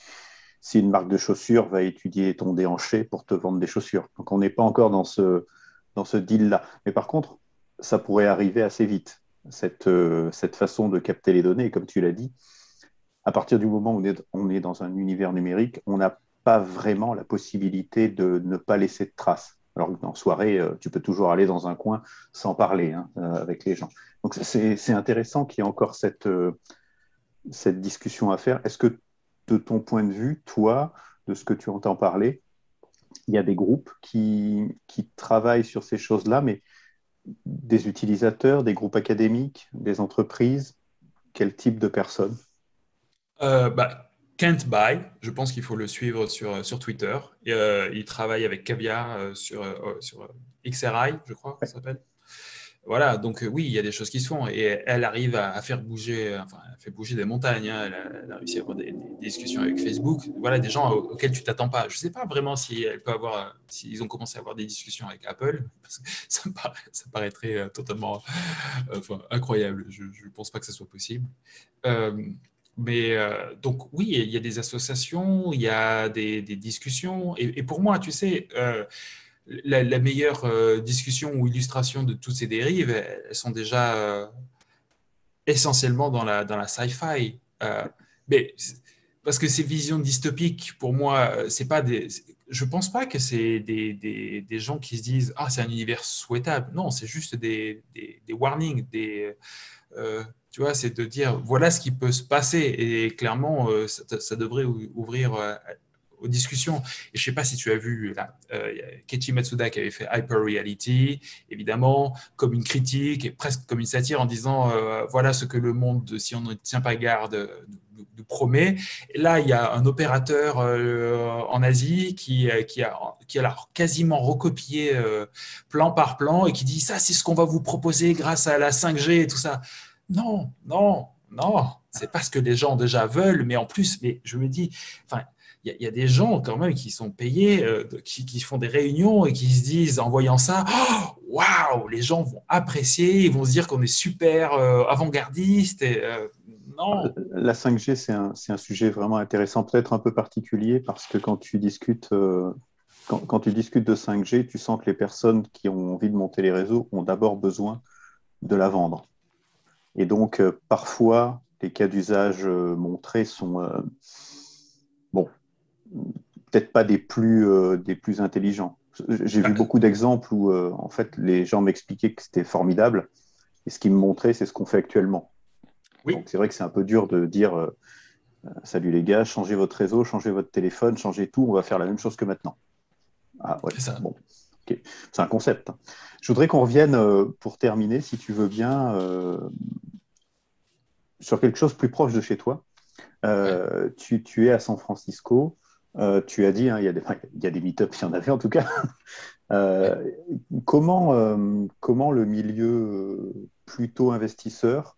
si une marque de chaussures va étudier ton déhanché pour te vendre des chaussures. Donc on n'est pas encore dans ce, dans ce deal-là. Mais par contre, ça pourrait arriver assez vite, cette, euh, cette façon de capter les données, comme tu l'as dit à partir du moment où on est, dans un univers numérique, on n'a pas vraiment la possibilité de ne pas laisser de traces. Alors que dans soirée, euh, tu peux toujours aller dans un coin sans parler hein, euh, avec les gens. Donc c'est intéressant qu'il y ait encore cette, euh, cette discussion à faire. Est-ce que de ton point de vue, toi, de ce que tu entends parler, il y a des groupes qui, qui travaillent sur ces choses-là, mais des utilisateurs, des groupes académiques, des entreprises, quel type de personnes? Euh, bah, Kent Buy, je pense qu'il faut le suivre sur, sur Twitter. Et, euh, il travaille avec Caviar euh, sur, sur XRI, je crois, ça s'appelle. Voilà, donc oui, il y a des choses qui se font et elle arrive à, faire bouger, enfin, elle fait bouger des montagnes. Hein. Elle, a, réussi à avoir des, discussions avec Facebook. Voilà, des gens auxquels tu t'attends pas. Je ne sais pas vraiment si elle peut avoir, s'ils ont commencé à avoir des discussions avec Apple. Parce que ça, ça paraîtrait totalement incroyable. Je ne pense pas que ce soit possible. Mais euh, donc oui, il y a des associations, il y a des, discussions. Et, pour moi, tu sais, euh, la, meilleure euh, discussion ou illustration de toutes ces dérives, elles, sont déjà essentiellement dans la, dans la sci-fi. mais parce que ces visions dystopiques, pour moi, c'est pas. Je pense pas que c'est des, des, des, gens qui se disent ah c'est un univers souhaitable. Non, c'est juste des, warnings, des tu vois, c'est de dire voilà ce qui peut se passer et clairement, euh, ça, devrait ouvrir euh, aux discussions. Et je sais pas si tu as vu là, euh, Matsuda qui avait fait Hyper Reality, évidemment, comme une critique et presque comme une satire en disant voilà ce que le monde, si on ne tient pas garde, nous, promet. Et là, il y a un opérateur en Asie qui, qui, a, qui a quasiment recopié plan par plan et qui dit ça, c'est ce qu'on va vous proposer grâce à la 5G et tout ça. Non, non, non, c'est pas ce que les gens déjà veulent, mais en plus, mais je me dis, enfin, il y, a des gens quand même qui sont payés, euh, qui, font des réunions et qui se disent en voyant ça, oh, waouh, les gens vont apprécier, ils vont se dire qu'on est super euh, avant-gardiste. Euh, non. La 5G, c'est un, un, sujet vraiment intéressant, peut-être un peu particulier, parce que quand tu discutes. Quand, quand, tu discutes de 5G, tu sens que les personnes qui ont envie de monter les réseaux ont d'abord besoin de la vendre. Et donc, euh, parfois, les cas d'usage euh, montrés sont, euh, bon, peut-être pas des plus, des plus intelligents. J'ai vu beaucoup d'exemples où, en fait, les gens m'expliquaient que c'était formidable. Et ce qu'ils me montraient, c'est ce qu'on fait actuellement. Oui. Donc, c'est vrai que c'est un peu dur de dire Salut les gars, changez votre réseau, changez votre téléphone, changez tout, on va faire la même chose que maintenant. Ah ouais, c'est ça. Bon. C'est un concept. Hein. Je voudrais qu'on revienne, pour terminer, si tu veux bien, sur quelque chose plus proche de chez toi. Euh, tu, es à San Francisco. Euh, tu as dit, hein, il y a des, meet-ups, il y en avait en tout cas. Euh, comment, comment le milieu plutôt investisseur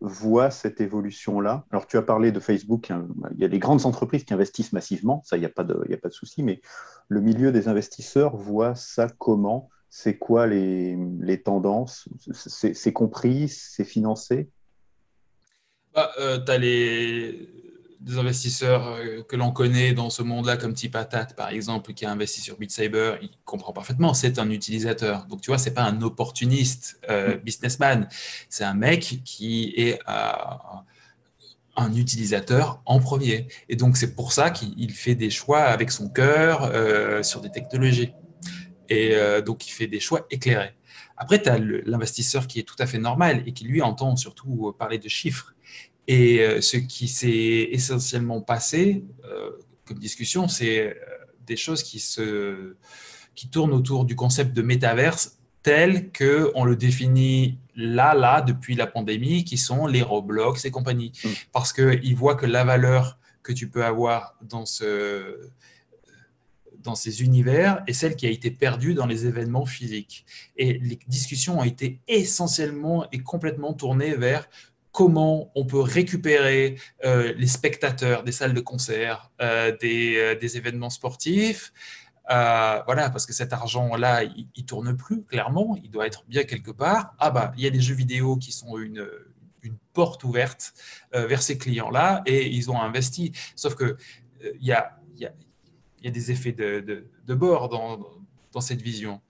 voit cette évolution-là. Alors, tu as parlé de Facebook, hein, il y a des grandes entreprises qui investissent massivement, ça, il n'y a pas de, a pas de souci, mais le milieu des investisseurs voit ça comment? C'est quoi les, les tendances? C'est compris? C'est financé? Bah, euh, Tu as les des investisseurs euh, que l'on connaît dans ce monde-là, comme Tipatat, par exemple, qui a investi sur Beat Saber, il comprend parfaitement, c'est un utilisateur. Donc, tu vois, c'est pas un opportuniste euh, mm. businessman, c'est un mec qui est euh, un utilisateur en premier. Et donc, c'est pour ça qu'il fait des choix avec son cœur sur des technologies. Et donc, il fait des choix éclairés. Après, tu as l'investisseur qui est tout à fait normal et qui, lui, entend surtout parler de chiffres et euh, ce qui s'est essentiellement passé euh, comme discussion, c'est euh, des choses qui, se, qui tournent autour du concept de métaverse tel qu'on le définit là, là, depuis la pandémie, qui sont les Roblox et compagnie. Mm. Parce qu'ils voient que la valeur que tu peux avoir dans, ce, dans ces univers est celle qui a été perdue dans les événements physiques. Et les discussions ont été essentiellement et complètement tournées vers comment on peut récupérer euh, les spectateurs des salles de concert, euh, euh, des, événements sportifs. voilà, parce que cet argent-là, il, ne tourne plus, clairement, il doit être bien quelque part. Ah bah, il y a des jeux vidéo qui sont une, porte ouverte vers ces clients-là et ils ont investi. Sauf que il y a, des effets de, bord dans cette vision.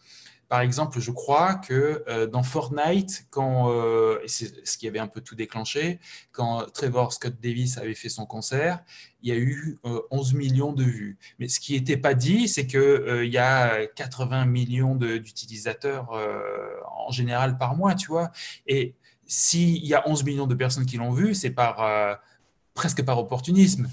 Par exemple, je crois que euh, dans Fortnite, quand, euh, c'est ce qui avait un peu tout déclenché, quand Trevor Scott Davis avait fait son concert, il y a eu 11 euh, millions de vues. Mais ce qui n'était pas dit, c'est qu'il il y a 80 millions d'utilisateurs en général par mois, tu vois. Et s'il y a 11 millions de personnes qui l'ont vu, c'est presque par opportunisme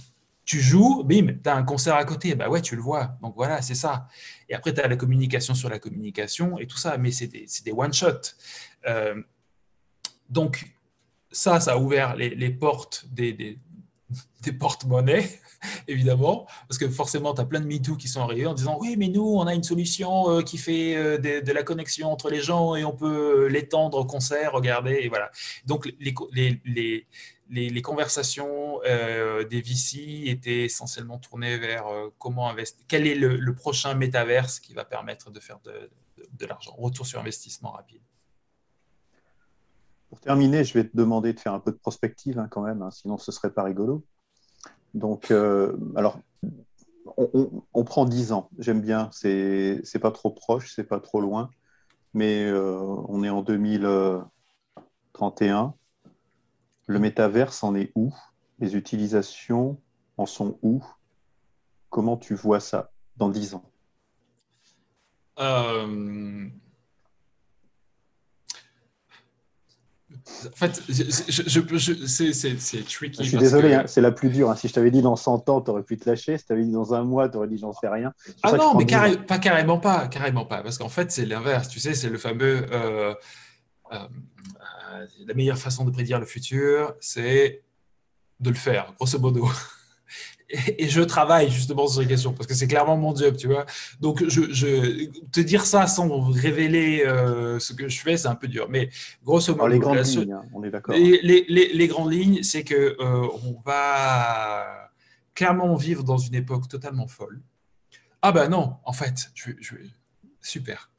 tu joues, bim, tu as un concert à côté, bah ouais, tu le vois. Donc voilà, c'est ça. Et après, tu as la communication sur la communication et tout ça, mais c'est des, des one-shot. Euh, donc, ça, ça a ouvert les, portes des, des, des porte-monnaies, évidemment, parce que forcément, tu as plein de MeToo qui sont arrivés en disant Oui, mais nous, on a une solution euh, qui fait euh, de, la connexion entre les gens et on peut l'étendre au concert, regarder, et voilà. Donc, les, conversations euh, des VC étaient essentiellement tournées vers euh, comment quel est le, prochain métaverse qui va permettre de faire de, l'argent, retour sur investissement rapide. Pour terminer, je vais te demander de faire un peu de prospective hein, quand même, hein, sinon ce serait pas rigolo. Donc, euh, alors, on, prend 10 ans, j'aime bien, c'est pas trop proche, c'est pas trop loin, mais on est en 2031 le métaverse en est où? Les utilisations en sont où? Comment tu vois ça dans 10 ans? Euh, En fait, c'est tricky. Je suis désolé, hein, c'est la plus dure. Hein. Si je t'avais dit dans 100 ans, tu aurais pu te lâcher. Si tu t'avais dit dans un mois, tu aurais dit j'en sais rien. Ah non, mais pas carrément pas, carrément pas. Parce qu'en fait, c'est l'inverse. Tu sais, c'est le fameux. Euh, la meilleure façon de prédire le futur, c'est de le faire, grosso modo. Et, je travaille justement sur ces questions parce que c'est clairement mon job, tu vois. Donc, je, te dire ça sans révéler euh, ce que je fais, c'est un peu dur. Mais grosso modo, les grandes lignes, hein, on est d'accord. Les, grandes lignes, c'est que euh, on va clairement vivre dans une époque totalement folle. Ah ben non, en fait, je, je super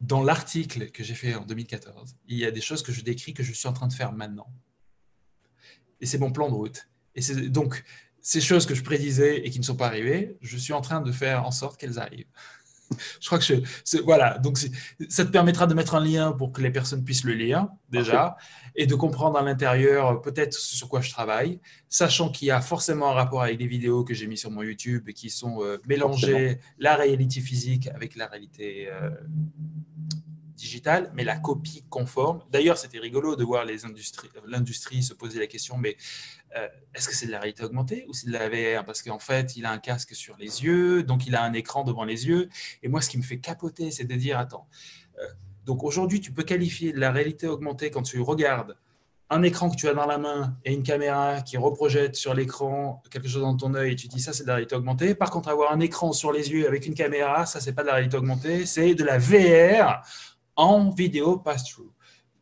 dans l'article que j'ai fait en 2014, il y a des choses que je décris que je suis en train de faire maintenant. Et c'est mon plan de route. Et c'est donc ces choses que je prédisais et qui ne sont pas arrivées, je suis en train de faire en sorte qu'elles arrivent. je crois que je, voilà, donc ça te permettra de mettre un lien pour que les personnes puissent le lire déjà et de comprendre à l'intérieur peut-être sur quoi je travaille, sachant qu'il y a forcément un rapport avec les vidéos que j'ai mis sur mon YouTube et qui sont euh, mélangées la réalité physique avec la réalité euh, mais la copie conforme. D'ailleurs, c'était rigolo de voir l'industrie se poser la question, mais euh, est-ce que c'est de la réalité augmentée ou c'est de la VR Parce qu'en fait, il a un casque sur les yeux, donc il a un écran devant les yeux. Et moi, ce qui me fait capoter, c'est de dire, attends, euh, donc aujourd'hui, tu peux qualifier de la réalité augmentée quand tu regardes un écran que tu as dans la main et une caméra qui reprojette sur l'écran quelque chose dans ton œil et tu dis ça c'est de la réalité augmentée. Par contre, avoir un écran sur les yeux avec une caméra, ça c'est pas de la réalité augmentée, c'est de la VR en vidéo pass-through.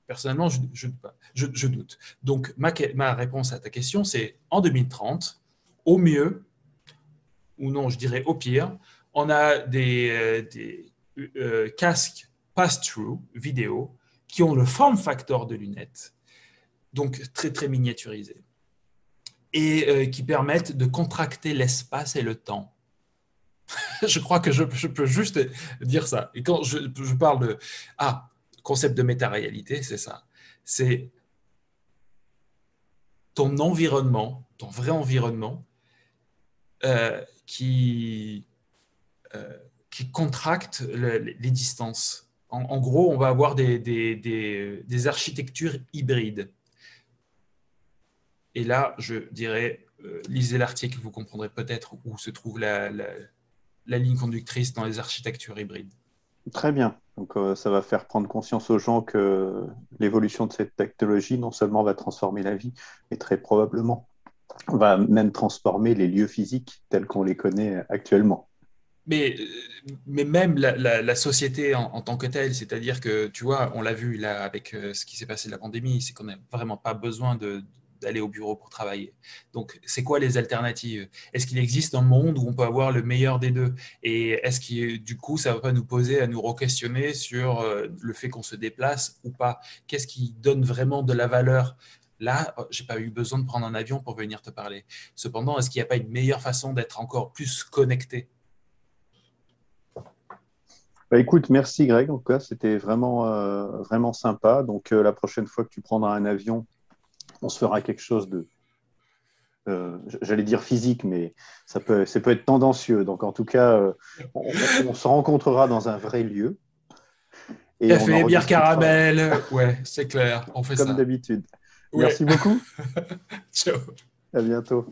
Personnellement, je, doute. Donc, ma, réponse à ta question, c'est en 2030, au mieux, ou non, je dirais au pire, on a des, euh, euh, casques pass-through vidéo qui ont le form factor de lunettes, donc très très miniaturisés, et euh, qui permettent de contracter l'espace et le temps. je crois que je, peux juste dire ça. Et quand je, parle de ah concept de méta-réalité, c'est ça. C'est ton environnement, ton vrai environnement, euh, qui, euh, qui contracte les distances. En, gros, on va avoir des, des, architectures hybrides. Et là, je dirais, euh, lisez l'article, vous comprendrez peut-être où se trouve la, la, ligne conductrice dans les architectures hybrides. Très bien. Donc, euh, ça va faire prendre conscience aux gens que l'évolution de cette technologie non seulement va transformer la vie, mais très probablement va même transformer les lieux physiques tels qu'on les connaît actuellement. Mais, mais même la, société en, tant que telle, c'est-à-dire que, tu vois, on l'a vu là avec euh, ce qui s'est passé de la pandémie, c'est qu'on n'a vraiment pas besoin d'aller au bureau pour travailler. Donc, c'est quoi les alternatives? Est-ce qu'il existe un monde où on peut avoir le meilleur des deux? Et est-ce que, du coup, ça ne va pas nous poser à nous re-questionner sur euh, le fait qu'on se déplace ou pas? Qu'est-ce qui donne vraiment de la valeur? Là, j'ai pas eu besoin de prendre un avion pour venir te parler. Cependant, est-ce qu'il n'y a pas une meilleure façon d'être encore plus connecté? Bah, écoute, merci Greg. En tout cas, c'était vraiment, euh, vraiment sympa. Donc, euh, la prochaine fois que tu prendras un avion, on se fera quelque chose de, euh, j'allais dire physique, mais ça peut, ça peut être tendancieux. Donc, en tout cas, on, se rencontrera dans un vrai lieu. Et Café, bière caramel, ouais, c'est clair. On fait Comme d'habitude. Merci beaucoup. Ciao. À bientôt.